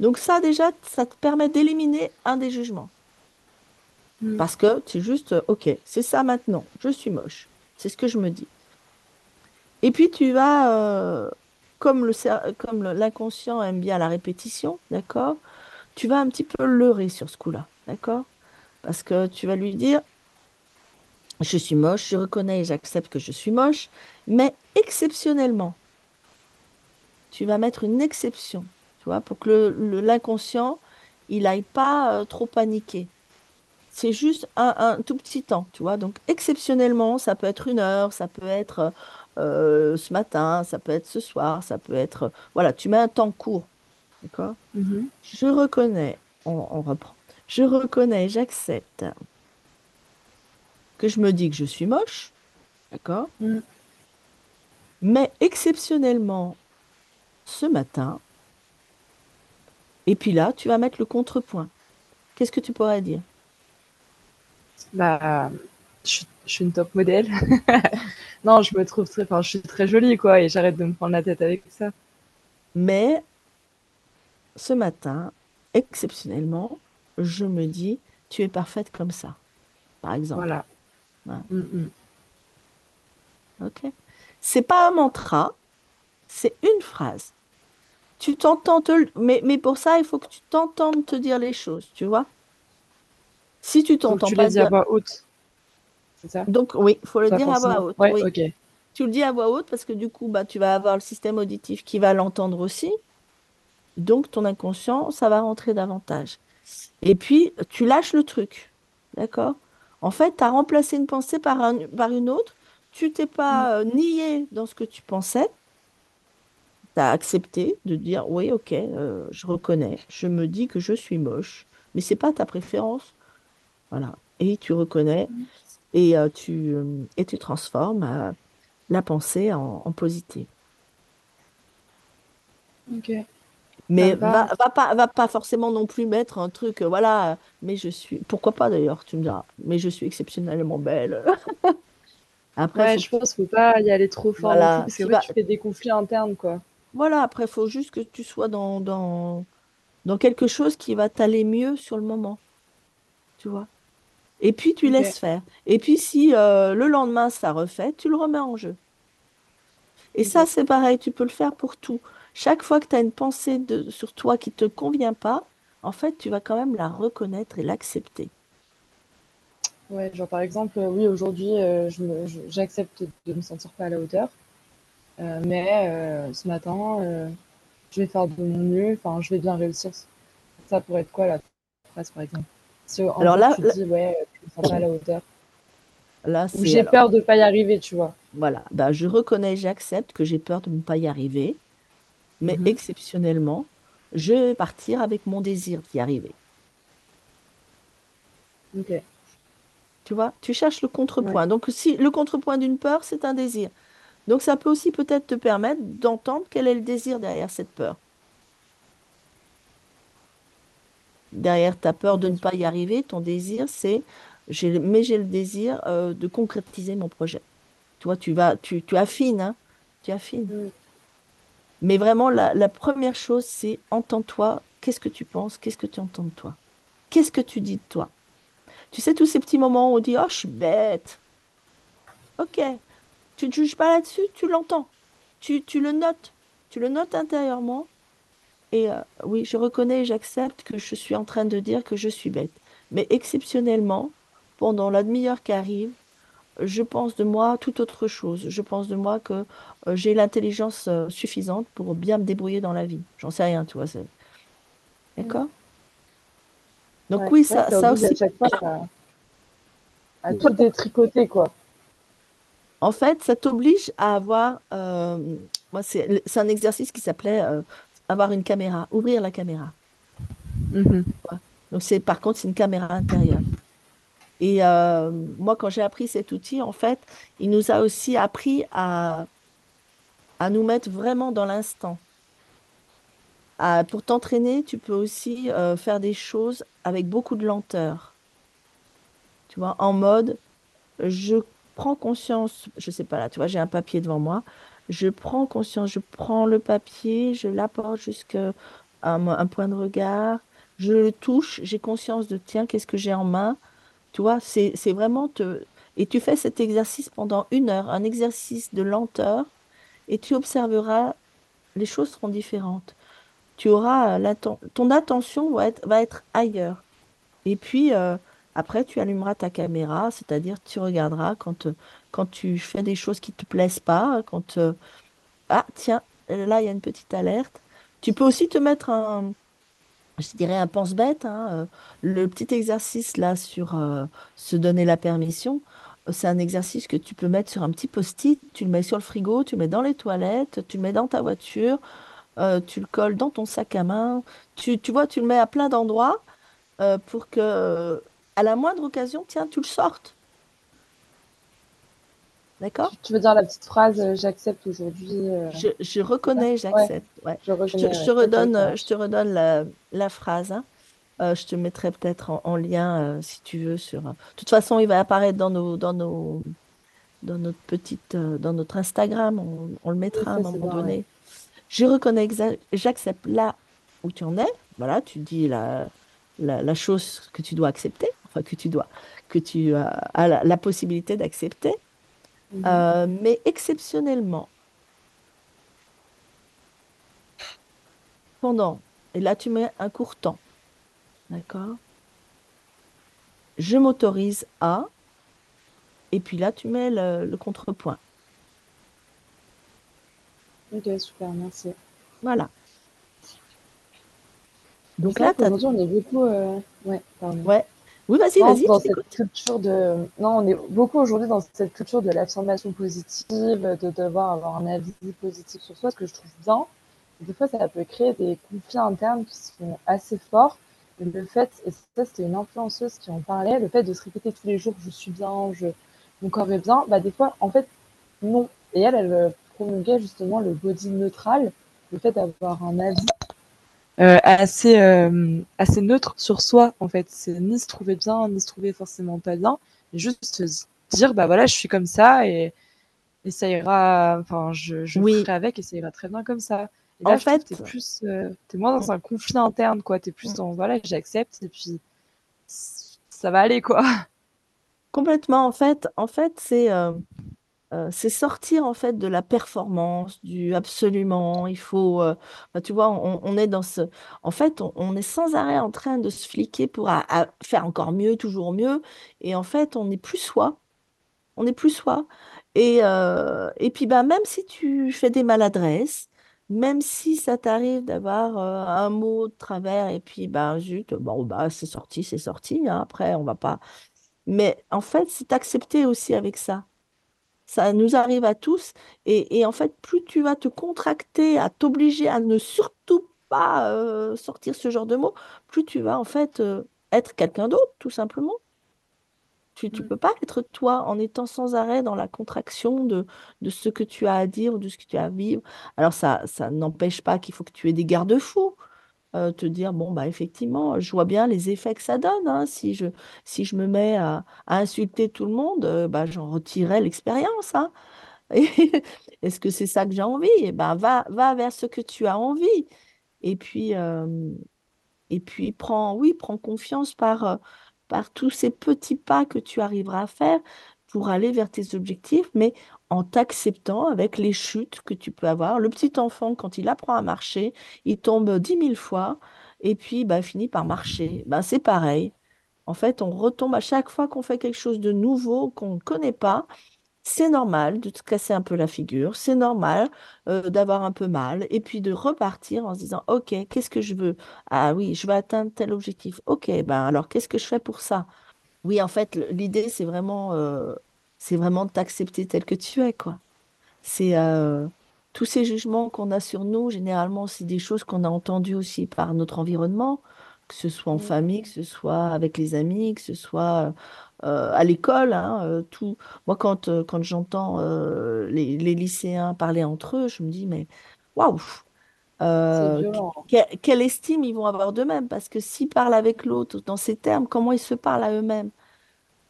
Donc ça déjà, ça te permet d'éliminer un des jugements. Mm. Parce que es juste, ok, c'est ça maintenant, je suis moche. C'est ce que je me dis. Et puis tu vas, euh, comme l'inconscient aime bien la répétition, d'accord Tu vas un petit peu leurrer sur ce coup-là, d'accord Parce que tu vas lui dire, je suis moche, je reconnais et j'accepte que je suis moche, mais exceptionnellement, tu vas mettre une exception, tu vois, pour que l'inconscient, il n'aille pas euh, trop paniquer. C'est juste un, tout petit temps, tu vois. Donc, exceptionnellement, ça peut être une heure, ça peut être euh, ce matin, ça peut être ce soir, ça peut être... voilà, tu mets un temps court, d'accord? Mm-hmm. Je reconnais, on, reprend, je reconnais, j'accepte que je me dis que je suis moche, d'accord? Mm. Mais exceptionnellement, ce matin, et puis là, tu vas mettre le contrepoint. Qu'est-ce que tu pourrais dire? Bah, je, suis une top modèle. non, je me trouve très, enfin, je suis très jolie, quoi, et j'arrête de me prendre la tête avec ça. Mais ce matin, exceptionnellement, je me dis, tu es parfaite comme ça, par exemple. Voilà. Mm, mm. Ok. C'est pas un mantra, c'est une phrase. Tu t'entends te... mais, mais pour ça, il faut que tu t'entendes te dire les choses, tu vois. Si tu t'entends pas. Tu dire... à voix haute. Ça? Donc oui, il faut le dire à voix haute. oui. Tu le dis à voix haute parce que du coup, bah, tu vas avoir le système auditif qui va l'entendre aussi. Donc ton inconscient, ça va rentrer davantage. Et puis, tu lâches le truc. D'accord? En fait, tu as remplacé une pensée par, un, par une autre. Tu t'es pas mm. euh, nié dans ce que tu pensais tu as accepté de dire oui, ok, euh, je reconnais, je me dis que je suis moche, mais c'est pas ta préférence. Voilà. Et tu reconnais et, euh, tu, euh, et tu transformes la pensée en, en positive. Ok. Mais va, va, pas, va pas forcément non plus mettre un truc, voilà, mais je suis. Pourquoi pas d'ailleurs, tu me diras, mais je suis exceptionnellement belle. Après, je pense qu'il ne faut pas y aller trop fort parce que tu fais des conflits internes, quoi. Voilà, après, il faut juste que tu sois dans, dans, dans quelque chose qui va t'aller mieux sur le moment. Tu vois? Et puis, tu laisses faire. Et puis, si euh, le lendemain, ça refait, tu le remets en jeu. Et ça, c'est pareil, tu peux le faire pour tout. Chaque fois que tu as une pensée de, sur toi qui ne te convient pas, en fait, tu vas quand même la reconnaître et l'accepter. Ouais, genre par exemple, oui, aujourd'hui, euh, j'accepte de me sentir pas à la hauteur. Euh, mais ce matin, je vais faire de mon mieux, enfin, je vais bien réussir. Ça pourrait être quoi la phrase, par exemple? Alors là, tu dis, ouais, tu ne pas à la hauteur. Là, j'ai peur de ne pas y arriver, tu vois. Voilà, bah, je reconnais, j'accepte que j'ai peur de ne pas y arriver, mais mhm. exceptionnellement, je vais partir avec mon désir d'y arriver. Ok. Tu vois, tu cherches le contrepoint. Donc, si le contrepoint d'une peur, c'est un désir. Donc ça peut aussi peut-être te permettre d'entendre quel est le désir derrière cette peur. Derrière ta peur de ne pas y arriver, ton désir, c'est mais j'ai le désir euh, de concrétiser mon projet. Tu vois, tu vas, tu, tu affines, hein tu affines. Mais vraiment, la, la première chose, c'est entends-toi. Qu'est-ce que tu penses? Qu'est-ce que tu entends de toi? Qu'est-ce que tu dis de toi? Tu sais, tous ces petits moments où on dit Oh, je suis bête. Ok, tu ne juges pas là-dessus, tu l'entends. Tu, le notes. Tu le notes intérieurement. Et euh, oui, je reconnais et j'accepte que je suis en train de dire que je suis bête. Mais exceptionnellement, pendant la demi-heure qui arrive, je pense de moi tout autre chose. Je pense de moi que euh, j'ai l'intelligence euh, suffisante pour bien me débrouiller dans la vie. J'en sais rien, tu vois. D'accord? Donc oui, ça, ça aussi... À, tout détricoter, quoi. En fait, ça t'oblige à avoir. Euh, moi, c'est un exercice qui s'appelait avoir une caméra, ouvrir la caméra. Mhm. Donc c'est par contre c'est une caméra intérieure. Et euh, moi quand j'ai appris cet outil, en fait, il nous a aussi appris à, à nous mettre vraiment dans l'instant. pour t'entraîner, tu peux aussi euh, faire des choses avec beaucoup de lenteur. Tu vois, en mode, je prends conscience, je sais pas là, tu vois, j'ai un papier devant moi, je prends conscience, je prends le papier, je l'apporte jusqu'à un, point de regard, je le touche, j'ai conscience de, tiens, qu'est-ce que j'ai en main Tu vois, c'est vraiment te... Et tu fais cet exercice pendant une heure, un exercice de lenteur, et tu observeras, les choses seront différentes. Tu auras, ton attention va être, va être ailleurs. Et puis, euh, après, tu allumeras ta caméra, c'est-à-dire tu regarderas quand, quand tu fais des choses qui ne te plaisent pas, quand... Euh, ah, tiens, là, il y a une petite alerte. Tu peux aussi te mettre un, je dirais un pense-bête. Hein, euh, le petit exercice là sur euh, se donner la permission, c'est un exercice que tu peux mettre sur un petit post-it, tu le mets sur le frigo, tu le mets dans les toilettes, tu le mets dans ta voiture, tu le colles dans ton sac à main. Tu, tu vois, tu le mets à plein d'endroits pour que à la moindre occasion, tiens, tu le sortes. D'accord? Tu veux dire la petite phrase euh, j'accepte aujourd'hui euh, je, reconnais, j'accepte. Je, te redonne, je te redonne la, phrase. Hein. Euh, je te mettrai peut-être en, lien si tu veux sur. De toute façon, il va apparaître dans nos dans nos dans notre petite dans notre Instagram. On, le mettra à un moment donné. Je reconnais, j'accepte là où tu en es. Voilà, tu dis la, la, la chose que tu dois accepter que tu dois, que tu as la, possibilité d'accepter. Mhm. Euh, mais exceptionnellement, pendant, et là tu mets un court temps, d'accord Je m'autorise à, et puis là tu mets le, contrepoint. Ok, super, merci. Voilà. Donc là, aujourd'hui, on est beaucoup. Euh, ouais, pardon. Ouais, oui, vas-y, vas-y. Dans cette culture de. Non, on est beaucoup aujourd'hui dans cette culture de l'affirmation positive, de devoir avoir un avis positif sur soi, ce que je trouve bien. Des fois, ça peut créer des conflits internes qui sont assez forts. le fait, et ça, c'était une influenceuse qui en parlait, le fait de se répéter tous les jours, je suis bien, je, mon corps est bien, bah, des fois, en fait, non. Et elle, elle promulguait justement le body neutral, le fait d'avoir un avis euh, assez euh, assez neutre sur soi en fait. C'est ni se trouver bien ni se trouver forcément pas bien juste dire bah voilà je suis comme ça et, et ça ira enfin je, je ferai avec et ça ira très bien comme ça. Et là, en fait t'es plus euh, t'es moins dans un conflit interne quoi. T'es plus mm. dans voilà j'accepte et puis ça va aller quoi. Complètement. En fait en fait c'est c'est sortir en fait de la performance, du absolument, il faut, bah, tu vois, on, est dans ce, en fait, on, est sans arrêt en train de se fliquer pour faire encore mieux, toujours mieux, et en fait, on n'est plus soi, on n'est plus soi, et, et puis bah même si tu fais des maladresses, même si ça t'arrive d'avoir un mot de travers et puis bah zut, bon bah c'est sorti, c'est sorti, hein, après on va pas, mais en fait c'est accepté aussi avec ça. Ça nous arrive à tous. Et, en fait, plus tu vas te contracter, à t'obliger à ne surtout pas euh, sortir ce genre de mots, plus tu vas en fait euh, être quelqu'un d'autre, tout simplement. Tu ne peux pas être toi en étant sans arrêt dans la contraction de, de ce que tu as à dire ou de ce que tu as à vivre. Alors ça, ça n'empêche pas qu'il faut que tu aies des garde-fous. Euh, te dire, bon, bah, effectivement, je vois bien les effets que ça donne. Hein. Si je, si je me mets à, insulter tout le monde, euh, bah, j'en retirerai l'expérience. Hein. Est-ce que c'est ça que j'ai envie? Eh ben, va, va vers ce que tu as envie. Et puis, euh, et puis prends, oui, prends confiance par, par tous ces petits pas que tu arriveras à faire pour aller vers tes objectifs, mais en t'acceptant avec les chutes que tu peux avoir. Le petit enfant, quand il apprend à marcher, il tombe dix mille fois et puis bah, finit par marcher. Ben, c'est pareil. En fait, on retombe à chaque fois qu'on fait quelque chose de nouveau qu'on ne connaît pas. C'est normal de te casser un peu la figure, c'est normal euh, d'avoir un peu mal, et puis de repartir en se disant, OK, qu'est-ce que je veux? Ah oui, je veux atteindre tel objectif. OK, ben alors qu'est-ce que je fais pour ça? Oui, en fait, l'idée, c'est vraiment euh, c'est vraiment de t'accepter tel que tu es, quoi. C'est euh, tous ces jugements qu'on a sur nous, généralement, c'est des choses qu'on a entendues aussi par notre environnement, que ce soit en Mm. famille, que ce soit avec les amis, que ce soit euh, à l'école. hein, tout. Moi, quand, quand j'entends les, les lycéens parler entre eux, je me dis, mais waouh! Euh, que- quelle estime ils vont avoir d'eux-mêmes? Parce que s'ils parlent avec l'autre dans ces termes, comment ils se parlent à eux-mêmes?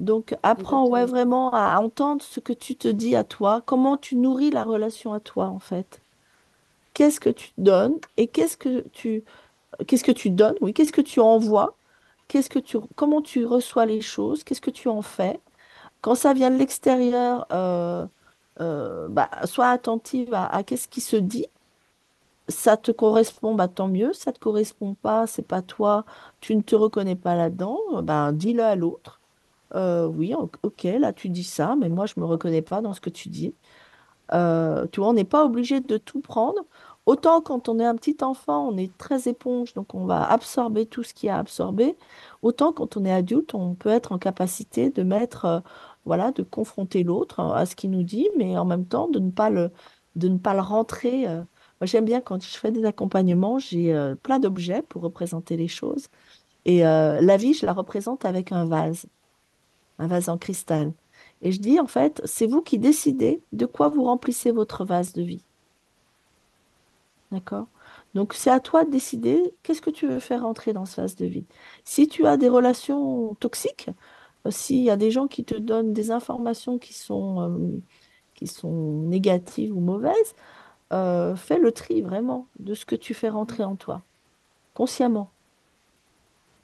Donc, apprends ouais, vraiment à entendre ce que tu te dis à toi, comment tu nourris la relation à toi, en fait? Qu'est-ce que tu donnes et qu'est-ce que tu, qu'est-ce que tu donnes, oui, qu'est-ce que tu envoies, qu'est-ce que tu, comment tu reçois les choses, qu'est-ce que tu en fais? Quand ça vient de l'extérieur, euh, euh, bah, sois attentive à, à qu'est-ce qui se dit. Ça te correspond, bah, tant mieux. Ça te correspond pas, c'est pas toi, tu ne te reconnais pas là-dedans, bah, dis-le à l'autre. Euh, oui, ok, là tu dis ça, mais moi je me reconnais pas dans ce que tu dis. Euh, tu vois, on n'est pas obligé de tout prendre. Autant quand on est un petit enfant, on est très éponge, donc on va absorber tout ce qu'il y a à absorber. Autant quand on est adulte, on peut être en capacité de mettre, euh, voilà, de confronter l'autre euh, à ce qu'il nous dit, mais en même temps de ne pas le, de ne pas le rentrer. Moi, j'aime bien quand je fais des accompagnements, j'ai euh, plein d'objets pour représenter les choses. Et euh, la vie, je la représente avec un vase, un vase en cristal. Et je dis, en fait, c'est vous qui décidez de quoi vous remplissez votre vase de vie. D'accord? Donc, c'est à toi de décider qu'est-ce que tu veux faire entrer dans ce vase de vie. Si tu as des relations toxiques, euh, s'il y a des gens qui te donnent des informations qui sont négatives ou mauvaises, euh, fais le tri vraiment de ce que tu fais rentrer en toi, consciemment.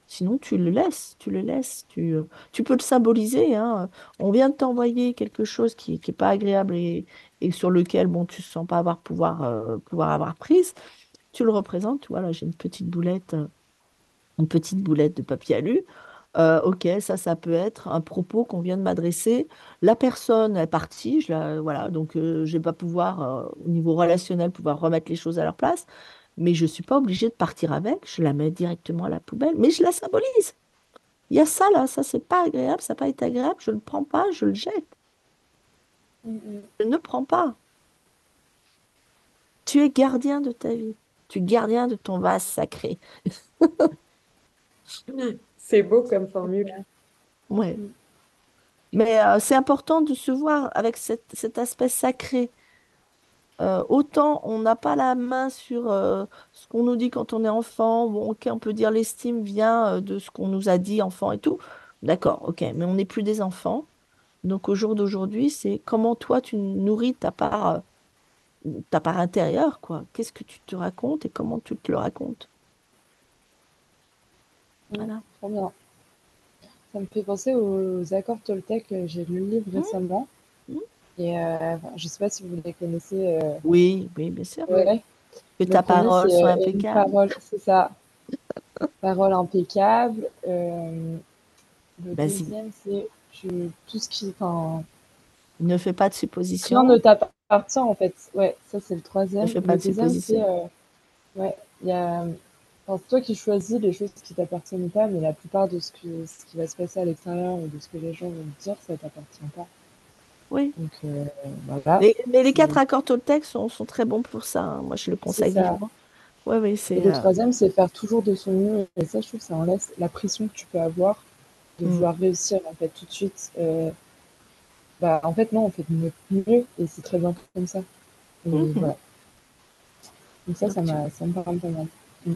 Sinon, tu le laisses, tu le laisses, tu, tu peux le symboliser, hein. On vient de t'envoyer quelque chose qui n'est pas agréable et, et sur lequel, bon, tu ne sens pas avoir pouvoir, euh, pouvoir avoir prise. Tu le représentes, voilà, j'ai une petite boulette, une petite boulette de papier alu. Euh, ok, ça, ça peut être un propos qu'on vient de m'adresser. La personne est partie, je la- voilà, donc euh, je vais pas pouvoir, euh, au niveau relationnel, pouvoir remettre les choses à leur place, mais je suis pas obligée de partir avec, je la mets directement à la poubelle, mais je la symbolise. Il y a ça là, ça c'est pas agréable, ça n'a pas été agréable, je ne le prends pas, je le jette. Mm, mm. Je ne prends pas. Tu es gardien de ta vie, tu es gardien de ton vase sacré. C'est beau comme formule. Ouais. Mais euh, c'est important de se voir avec cet, aspect sacré. Euh, autant on n'a pas la main sur euh, ce qu'on nous dit quand on est enfant. Ok, on peut dire l'estime vient de ce qu'on nous a dit enfant et tout. D'accord, ok, mais on n'est plus des enfants. Donc au jour d'aujourd'hui, c'est comment toi tu nourris ta part, ta part intérieure, quoi. Qu'est-ce que tu te racontes et comment tu te le racontes? Voilà. Trop bien. Ça me fait penser aux accords Toltec. euh, J'ai lu le livre Mhm. récemment. Mhm. Et euh, je sais pas si vous les connaissez. euh, Oui, oui, bien sûr. ouais. Que ta parole soit impeccable. parole, c'est ça. Parole impeccable. Euh, le Vas-y, deuxième, c'est tu- tout ce qui. Enfin, ne fais pas de rien suppositions. ne t'appartient en fait. Ouais, ça c'est le Ne troisième. fais pas Le de deuxième, c'est. suppositions. euh, ouais, il y a. Enfin, c'est toi qui choisis les choses qui t'appartiennent pas, mais la plupart de ce, que, ce qui va se passer à l'extérieur ou de ce que les gens vont te dire, ça t'appartient pas. Oui. Donc euh, voilà. Mais, mais les quatre accords Toltec sont, sont très bons pour ça. hein. Moi, je le conseille vivement. Oui, oui, Et c'est. le euh, troisième, c'est faire toujours de son mieux. Et ça, je trouve, ça enlève la pression que tu peux avoir de mm, vouloir réussir en fait tout de suite. Euh, bah, en fait, non, on fait de mieux, mieux et c'est très bien comme ça. Et mhm. voilà. Donc ça, ça m'a, ça me parle pas mal.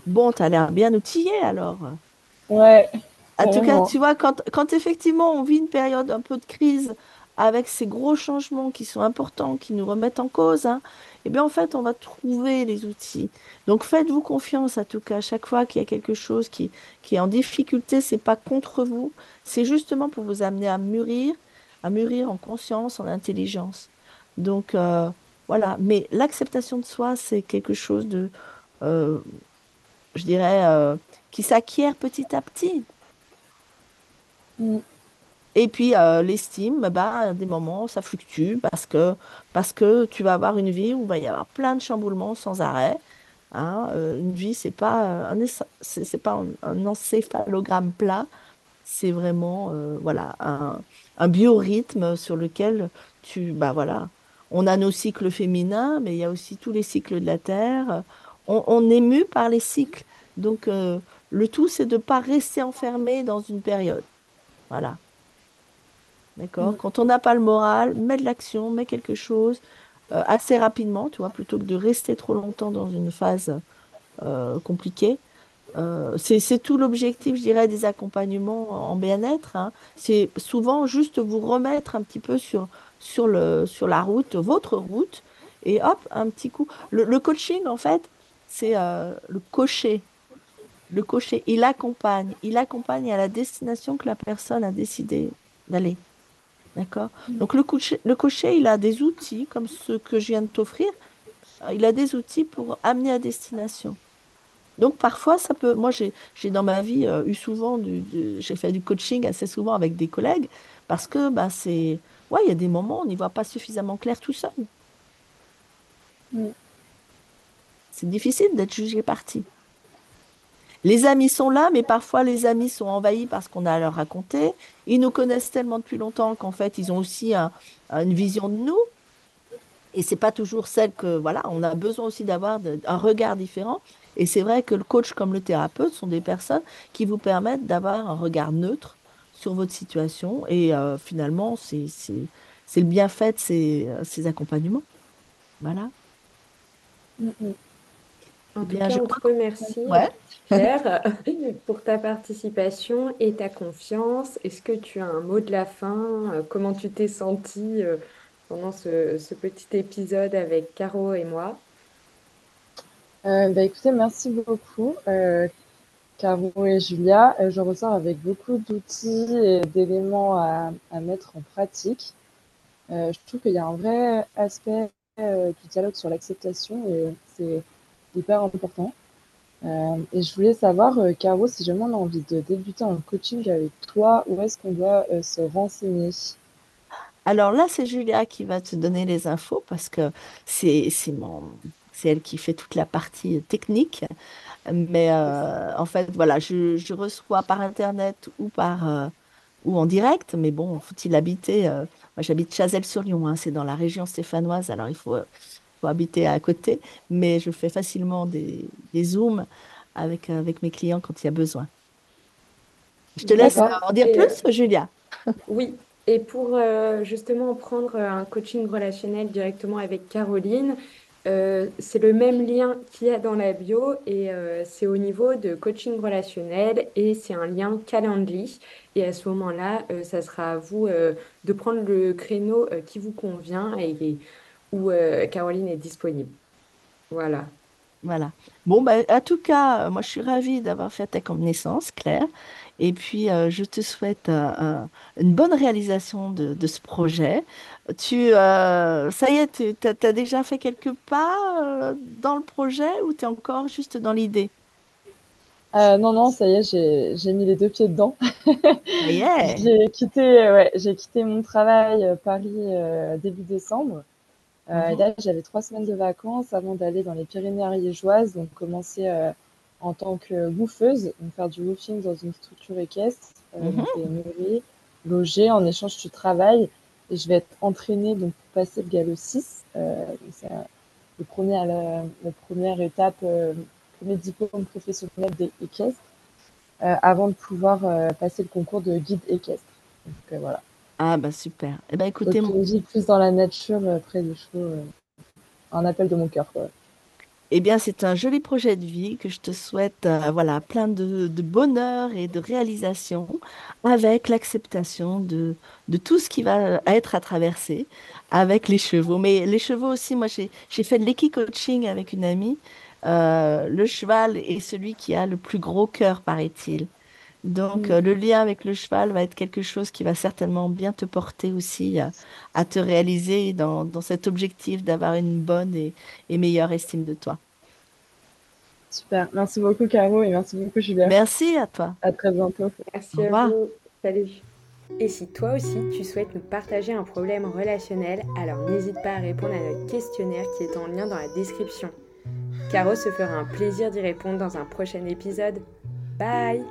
Bon, tu as l'air bien outillé alors. Ouais, En tout cas, tu vois, quand, quand effectivement on vit une période un peu de crise avec ces gros changements qui sont importants, qui nous remettent en cause, hein, eh bien en fait, on va trouver les outils. Donc faites-vous confiance, en tout cas, à chaque fois qu'il y a quelque chose qui, qui est en difficulté, c'est pas contre vous, c'est justement pour vous amener à mûrir, à mûrir en conscience, en intelligence. Donc euh, voilà, mais l'acceptation de soi, c'est quelque chose de, euh, je dirais, euh, qui s'acquiert petit à petit. Mm. Et puis euh, l'estime, bah, à des moments, ça fluctue parce que, parce que tu vas avoir une vie où il va y avoir plein de chamboulements sans arrêt. hein. Euh, une vie, c'est pas euh, un, es- c'est c'est pas un, un encéphalogramme plat, c'est vraiment euh, voilà, un, un biorhythme sur lequel tu, bah, voilà, on a nos cycles féminins, mais il y a aussi tous les cycles de la Terre. On, est mu par les cycles. Donc, euh, le tout, c'est de ne pas rester enfermé dans une période. Voilà. D'accord mm. Quand on n'a pas le moral, mets de l'action, mets quelque chose euh, assez rapidement, tu vois, plutôt que de rester trop longtemps dans une phase euh, compliquée. Euh, c'est tout l'objectif, je dirais, des accompagnements en bien-être. Hein. C'est souvent juste vous remettre un petit peu sur, sur, le, sur la route, votre route, et hop, un petit coup. Le, coaching, en fait, c'est le cocher. Le cocher, il accompagne. Il accompagne à la destination que la personne a décidé d'aller. D'accord? Mm. Donc le cocher, le cocher, il a des outils comme ceux que je viens de t'offrir. Il a des outils pour amener à destination. Donc parfois, ça peut. Moi, j'ai dans ma vie euh, eu souvent du, j'ai fait du coaching assez souvent avec des collègues parce que bah, c'est. Ouais, il y a des moments où on n'y voit pas suffisamment clair tout seul. Mm. C'est difficile d'être jugé parti. Les amis sont là, mais parfois les amis sont envahis par ce qu'on a à leur raconter. Ils nous connaissent tellement depuis longtemps qu'en fait, ils ont aussi une vision de nous. Et c'est pas toujours celle que, voilà, on a besoin aussi d'avoir un regard différent. Et c'est vrai que le coach comme le thérapeute sont des personnes qui vous permettent d'avoir un regard neutre sur votre situation. Et euh, finalement, c'est le bienfait de ces, ces accompagnements. Voilà. Mm, mm. En tout cas, on te remercie, Claire, pour ta participation et ta confiance. Est-ce que tu as un mot de la fin? Euh, comment tu t'es sentie euh, pendant ce, petit épisode avec Caro et moi? Euh, bah, écoutez, merci beaucoup, Caro et Julia. je ressors avec beaucoup d'outils et d'éléments à, à mettre en pratique. je trouve qu'il y a un vrai aspect du dialogue sur l'acceptation et c'est hyper important. Euh, et je voulais savoir, euh, Caro, si jamais on a envie de débuter en coaching avec toi, où est-ce qu'on doit euh, se renseigner? Alors là, c'est Julia qui va te donner les infos parce que c'est mon elle qui fait toute la partie technique. Mais en fait, voilà, je, je, reçois par internet ou par ou en direct. Mais bon, faut-il habiter Moi, j'habite Chazelles-sur-Lyon. Hein, c'est dans la région stéphanoise. Alors, il faut faut habiter à côté, mais je fais facilement des, des zooms avec, avec mes clients quand il y a besoin. Je te laisse en dire plus, Julia. Oui, et pour euh, justement prendre un coaching relationnel directement avec Caroline, euh, c'est le même lien qu'il y a dans la bio et euh, c'est au niveau de coaching relationnel et c'est un lien Calendly. Et à ce moment-là, ça sera à vous de prendre le créneau qui vous convient et, où euh, Caroline est disponible. Voilà. Voilà. Bon, bah, en tout cas, moi, je suis ravie d'avoir fait ta connaissance, Claire. Et puis, euh, je te souhaite euh, une bonne réalisation de, de ce projet. Tu, ça y est, tu as, déjà fait quelques pas dans le projet ou tu es encore juste dans l'idée? Non, non, ça y est, j'ai mis les deux pieds dedans. j'ai quitté, ouais, quitté mon travail Paris début décembre. Euh, mhm. Là, j'avais trois semaines de vacances avant d'aller dans les Pyrénées ariégeoises, donc commencer euh, en tant que woofeuse, donc faire du woofing dans une structure équestre, euh, mm -hmm. loger, en échange du travail. Et je vais être entraînée donc, pour passer le galop 6. Euh, c'est le premier, la, la, première étape, euh, premier diplôme professionnel d'équestre, avant de pouvoir passer le concours de guide équestre. Donc voilà. Ah bah super. Eh ben écoutez, mon... vie plus dans la nature, euh, près des chevaux. Euh, un appel de mon cœur. Quoi. Eh bien, c'est un joli projet de vie que je te souhaite, euh, voilà, plein de, de, bonheur et de réalisation, avec l'acceptation de, de tout ce qui va être à traverser avec les chevaux. Mais les chevaux aussi, moi, j'ai fait de l'équi-coaching avec une amie. Euh, le cheval est celui qui a le plus gros cœur, paraît-il. Donc, mm. euh, le lien avec le cheval va être quelque chose qui va certainement bien te porter aussi à, te réaliser dans, cet objectif d'avoir une bonne et, meilleure estime de toi. Super. Merci beaucoup, Caro, et merci beaucoup, Julia. Merci à toi. À très bientôt. Merci à vous. Salut. Et si toi aussi tu souhaites nous partager un problème relationnel, alors n'hésite pas à répondre à notre questionnaire qui est en lien dans la description. Caro se fera un plaisir d'y répondre dans un prochain épisode. Bye